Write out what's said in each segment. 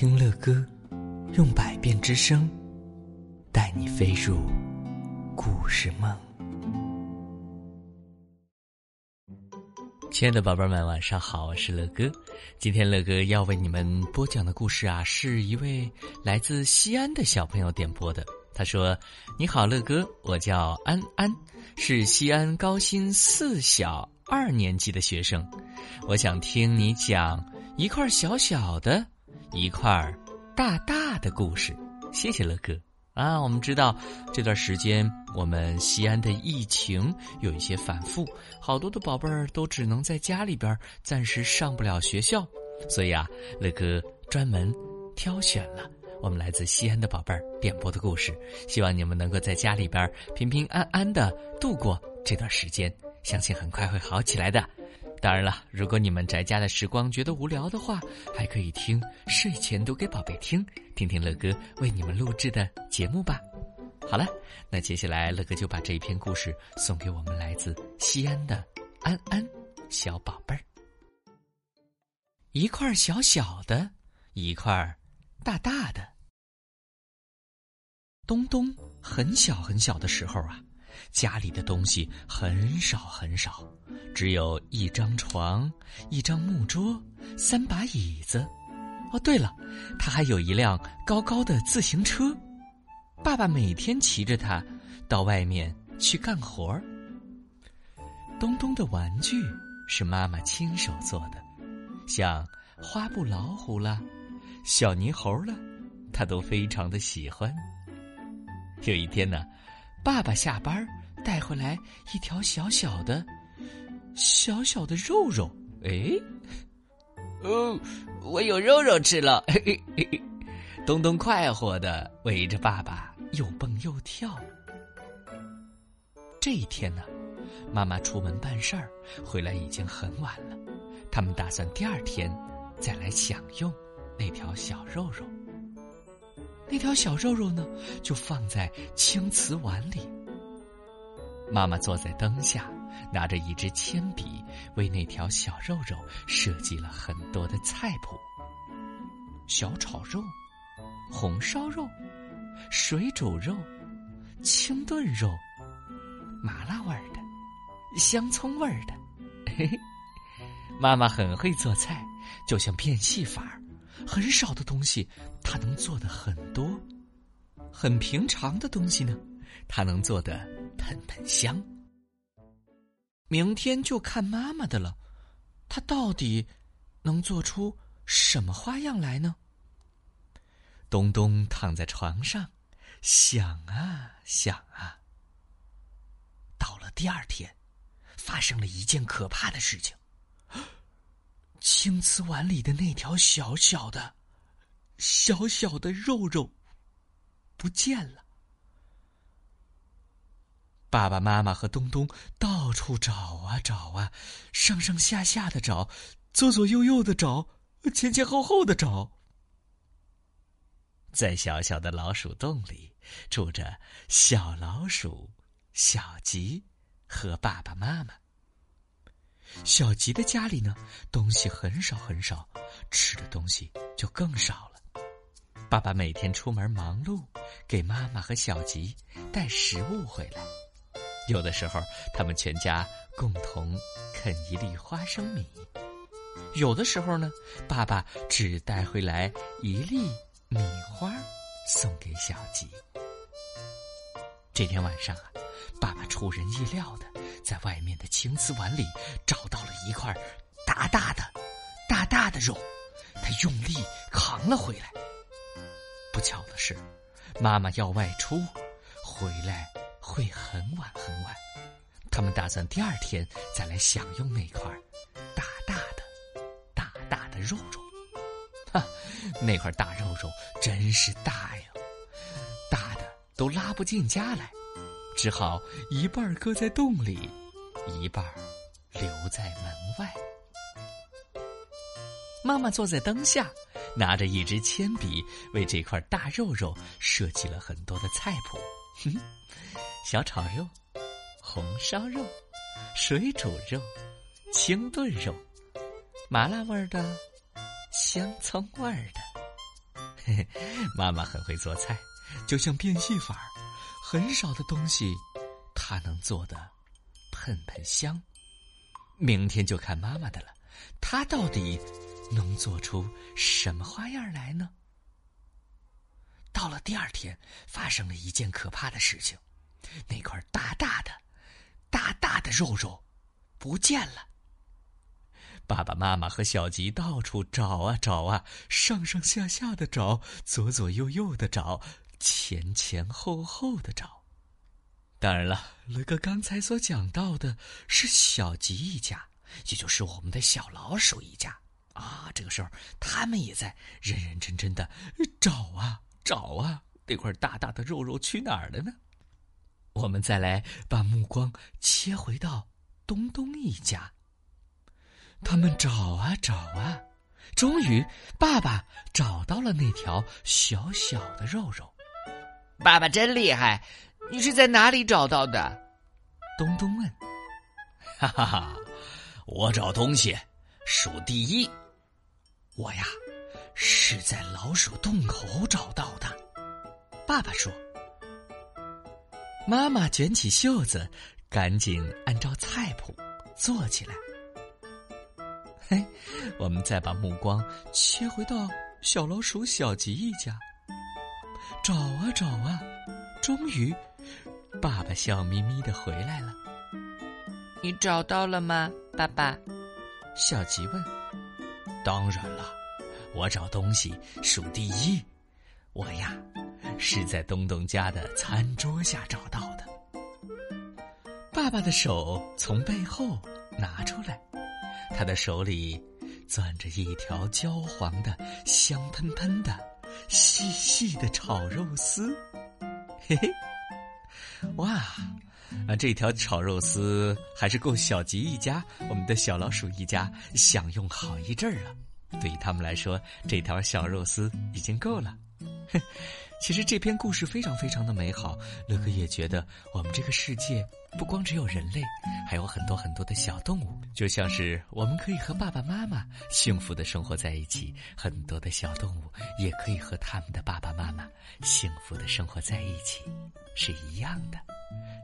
听乐歌，用百变之声，带你飞入故事梦。亲爱的宝贝们，晚上好，我是乐哥。今天乐哥要为你们播讲的故事啊，是一位来自西安的小朋友点播的。他说：“你好，乐哥，我叫安安，是西安高新四小二年级的学生，我想听你讲一块小小的。”一块儿大大的故事，谢谢乐哥啊！我们知道这段时间我们西安的疫情有一些反复，好多的宝贝儿都只能在家里边暂时上不了学校，所以啊，乐哥专门挑选了我们来自西安的宝贝儿点播的故事，希望你们能够在家里边平平安安的度过这段时间，相信很快会好起来的。当然了，如果你们宅家的时光觉得无聊的话，还可以听睡前读给宝贝听，听听乐哥为你们录制的节目吧。好了，那接下来乐哥就把这一篇故事送给我们来自西安的安安小宝贝儿。一块小小的，一块大大的。东东很小很小的时候啊。家里的东西很少很少，只有一张床、一张木桌、三把椅子。哦，对了，他还有一辆高高的自行车。爸爸每天骑着它到外面去干活儿。东东的玩具是妈妈亲手做的，像花布老虎啦、小泥猴了，他都非常的喜欢。有一天呢。爸爸下班带回来一条小小的、小小的肉肉。哎，哦，我有肉肉吃了！嘿嘿嘿东东快活的围着爸爸又蹦又跳。这一天呢，妈妈出门办事儿，回来已经很晚了。他们打算第二天再来享用那条小肉肉。那条小肉肉呢，就放在青瓷碗里。妈妈坐在灯下，拿着一支铅笔，为那条小肉肉设计了很多的菜谱：小炒肉、红烧肉、水煮肉、清炖肉、麻辣味儿的、香葱味儿的。嘿嘿，妈妈很会做菜，就像变戏法儿。很少的东西，他能做的很多；很平常的东西呢，他能做的喷喷香。明天就看妈妈的了，他到底能做出什么花样来呢？东东躺在床上，想啊想啊。到了第二天，发生了一件可怕的事情。青瓷碗里的那条小小的、小小的肉肉不见了。爸爸妈妈和东东到处找啊找啊，上上下下的找，左左右右的找，前前后后的找。在小小的老鼠洞里，住着小老鼠小吉和爸爸妈妈。小吉的家里呢，东西很少很少，吃的东西就更少了。爸爸每天出门忙碌，给妈妈和小吉带食物回来。有的时候，他们全家共同啃一粒花生米；有的时候呢，爸爸只带回来一粒米花，送给小吉。这天晚上啊，爸爸出人意料的。在外面的青瓷碗里找到了一块大大的、大大的肉，他用力扛了回来。不巧的是，妈妈要外出，回来会很晚很晚。他们打算第二天再来享用那块大大的、大大的肉肉。哈，那块大肉肉真是大呀，大的都拉不进家来。只好一半搁在洞里，一半留在门外。妈妈坐在灯下，拿着一支铅笔，为这块大肉肉设计了很多的菜谱：哼，小炒肉、红烧肉、水煮肉、清炖肉、麻辣味儿的、香葱味儿的、妈妈很会做菜，就像变戏法儿，很少的东西，他能做的喷喷香。明天就看妈妈的了，她到底能做出什么花样来呢？到了第二天，发生了一件可怕的事情，那块大大的、大大的肉肉不见了。爸爸妈妈和小吉到处找啊找啊，上上下下的找，左左右右的找，前前后后的找。当然了，乐哥刚才所讲到的是小吉一家，也就是我们的小老鼠一家啊。这个时候，他们也在认认真真的找啊找啊，那块大大的肉肉去哪儿了呢？我们再来把目光切回到东东一家。他们找啊找啊，终于，爸爸找到了那条小小的肉肉。爸爸真厉害，你是在哪里找到的？东东问。哈哈哈，我找东西数第一。我呀，是在老鼠洞口找到的。爸爸说。妈妈卷起袖子，赶紧按照菜谱做起来。嘿，我们再把目光切回到小老鼠小吉一家，找啊找啊，终于，爸爸笑眯眯的回来了。你找到了吗，爸爸？小吉问。当然了，我找东西数第一。我呀，是在东东家的餐桌下找到的。爸爸的手从背后拿出来。他的手里攥着一条焦黄的、香喷喷的、细细的炒肉丝，嘿嘿，哇，啊，这条炒肉丝还是够小吉一家、我们的小老鼠一家享用好一阵儿了。对于他们来说，这条小肉丝已经够了。哼。其实这篇故事非常非常的美好，乐哥也觉得我们这个世界不光只有人类，还有很多很多的小动物，就像是我们可以和爸爸妈妈幸福的生活在一起，很多的小动物也可以和他们的爸爸妈妈幸福的生活在一起，是一样的。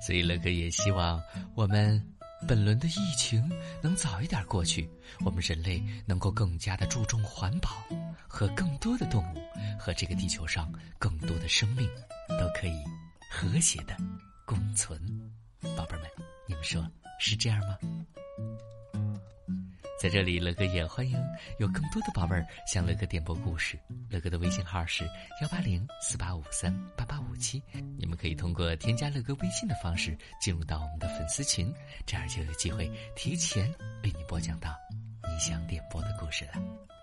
所以乐哥也希望我们。本轮的疫情能早一点过去，我们人类能够更加的注重环保，和更多的动物和这个地球上更多的生命都可以和谐的共存。宝贝儿们，你们说是这样吗？在这里，乐哥也欢迎有更多的宝贝儿向乐哥点播故事。乐哥的微信号是幺八零四八五三八八五七，你们可以通过添加乐哥微信的方式进入到我们的粉丝群，这样就有机会提前为你播讲到你想点播的故事了。